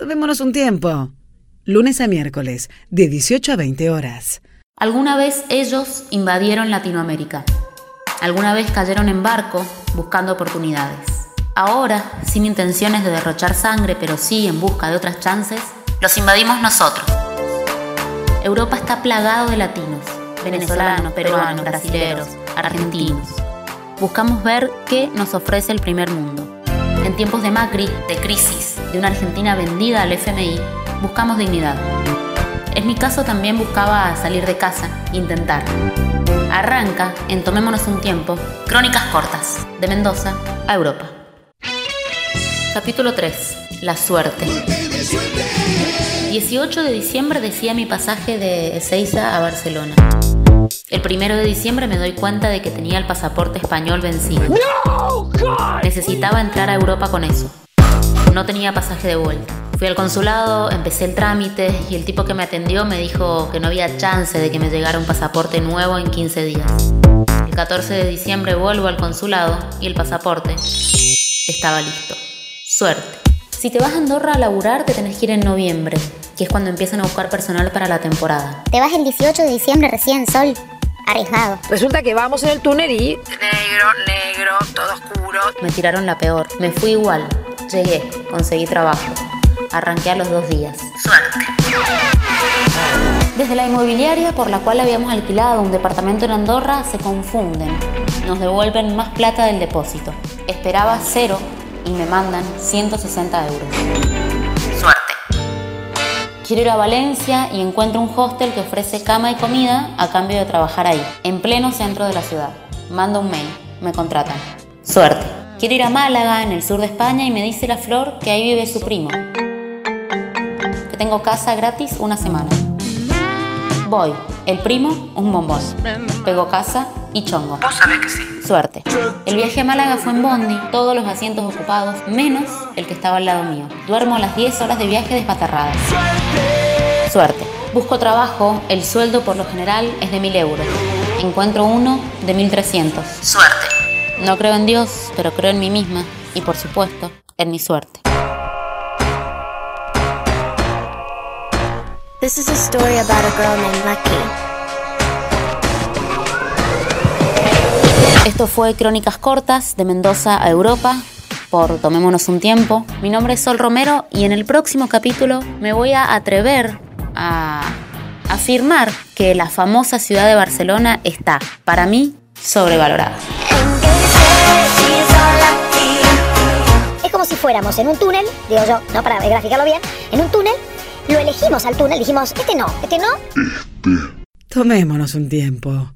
Tomémonos un tiempo. Lunes a miércoles, de 18 a 20 horas. Alguna vez ellos invadieron Latinoamérica. Alguna vez cayeron en barco buscando oportunidades. Ahora, sin intenciones de derrochar sangre, pero sí en busca de otras chances, los invadimos nosotros. Europa está plagado de latinos, venezolanos, peruanos, brasileños, argentinos. Buscamos ver qué nos ofrece el primer mundo. En tiempos de Macri, de crisis, de una Argentina vendida al FMI, buscamos dignidad. En mi caso también buscaba salir de casa, intentar. Arranca en Tomémonos un tiempo, Crónicas cortas, de Mendoza a Europa. Capítulo 3. La suerte. 18 de diciembre decía mi pasaje de Ezeiza a Barcelona. El primero de diciembre me doy cuenta de que tenía el pasaporte español vencido. Necesitaba entrar a Europa con eso. No tenía pasaje de vuelta. Fui al consulado, empecé el trámite y el tipo que me atendió me dijo que no había chance de que me llegara un pasaporte nuevo en 15 días. El 14 de diciembre vuelvo al consulado y el pasaporte estaba listo. Suerte. Si te vas a Andorra a laburar, te tenés que ir en noviembre, que es cuando empiezan a buscar personal para la temporada. Te vas el 18 de diciembre recién, Sol. Arriesgado. Resulta que vamos en el túnel y... Negro, negro, todo oscuro. Me tiraron la peor. Me fui igual. Llegué, conseguí trabajo. Arranqué a los dos días. Suerte. Desde la inmobiliaria por la cual habíamos alquilado un departamento en Andorra se confunden. Nos devuelven más plata del depósito. Esperaba cero y me mandan 160 euros. Suerte. Quiero ir a Valencia y encuentro un hostel que ofrece cama y comida a cambio de trabajar ahí, en pleno centro de la ciudad. Mando un mail, me contratan. Suerte. Quiero ir a Málaga, en el sur de España, y me dice la flor que ahí vive su primo. Que tengo casa gratis una semana. Voy. El primo, un bombón. Pego casa y chongo. Vos sabés que sí. Suerte. El viaje a Málaga fue en Bondi, todos los asientos ocupados, menos el que estaba al lado mío. Duermo las 10 horas de viaje despatarrada. Suerte. Busco trabajo, el sueldo por lo general es de 1000 euros. Encuentro uno de 1300. Suerte. No creo en Dios, pero creo en mí misma y por supuesto en mi suerte. This is a story about a girl named Lucky. Esto fue Crónicas Cortas de Mendoza a Europa por Tomémonos un tiempo. Mi nombre es Sol Romero y en el próximo capítulo me voy a atrever a afirmar que la famosa ciudad de Barcelona está, para mí, sobrevalorada. Fuéramos en un túnel, digo yo, no para graficarlo bien, en un túnel, lo elegimos al túnel, dijimos, este no, este no, Tomémonos un tiempo.